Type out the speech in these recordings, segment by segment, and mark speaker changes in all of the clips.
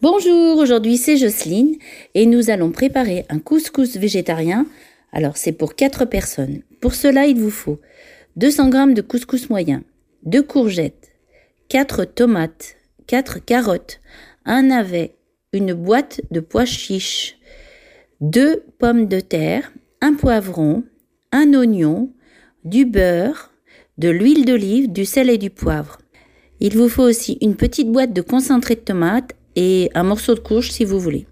Speaker 1: Bonjour, aujourd'hui c'est Jocelyne et nous allons préparer un couscous végétarien. Alors c'est pour 4 personnes. Pour cela, il vous faut 200 g de couscous moyen, 2 courgettes, 4 tomates, 4 carottes, un navet, une boîte de pois chiches, 2 pommes de terre, un poivron, un oignon, du beurre, de l'huile d'olive, du sel et du poivre. Il vous faut aussi une petite boîte de concentré de tomate et un morceau de courge si vous voulez.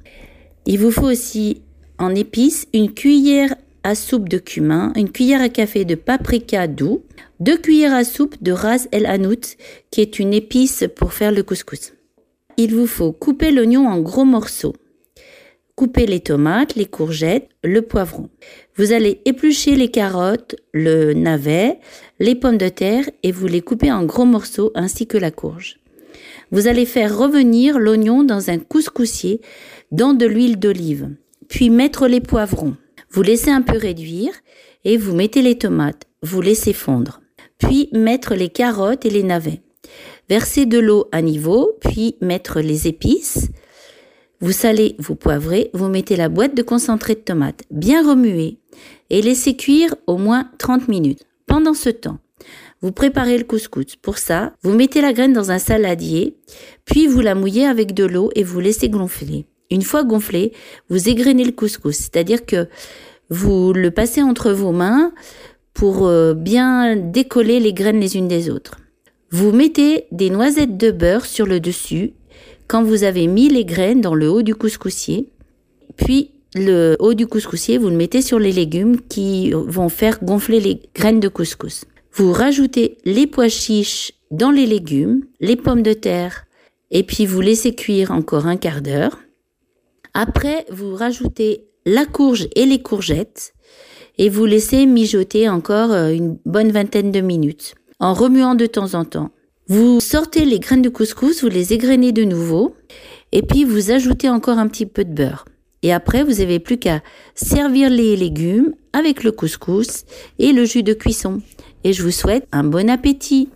Speaker 1: Il vous faut aussi en épices une cuillère à soupe de cumin, une cuillère à café de paprika doux, deux cuillères à soupe de ras el hanout qui est une épice pour faire le couscous. Il vous faut couper l'oignon en gros morceaux. Couper les tomates, les courgettes, le poivron. Vous allez éplucher les carottes, le navet, les pommes de terre et vous les coupez en gros morceaux ainsi que la courge. Vous allez faire revenir l'oignon dans un couscoussier dans de l'huile d'olive, puis mettre les poivrons. Vous laissez un peu réduire et vous mettez les tomates, vous laissez fondre. Puis mettre les carottes et les navets. Verser de l'eau à niveau, puis mettre les épices. Vous salez, vous poivrez, vous mettez la boîte de concentré de tomates, bien remuer et laissez cuire au moins 30 minutes. Pendant ce temps, vous préparez le couscous. Pour ça, vous mettez la graine dans un saladier, puis vous la mouillez avec de l'eau et vous laissez gonfler. Une fois gonflé, vous égrenez le couscous, c'est-à-dire que vous le passez entre vos mains pour euh, bien décoller les graines les unes des autres. Vous mettez des noisettes de beurre sur le dessus quand vous avez mis les graines dans le haut du couscoussier. Puis le haut du couscoussier, vous le mettez sur les légumes qui vont faire gonfler les graines de couscous. Vous rajoutez les pois chiches dans les légumes, les pommes de terre, et puis vous laissez cuire encore un quart d'heure. Après, vous rajoutez la courge et les courgettes et vous laissez mijoter encore euh, une bonne vingtaine de minutes en remuant de temps en temps. Vous sortez les graines de couscous, vous les égrenez de nouveau et puis vous ajoutez encore un petit peu de beurre. Et après, vous n'avez plus qu'à servir les légumes avec le couscous et le jus de cuisson et je vous souhaite un bon appétit.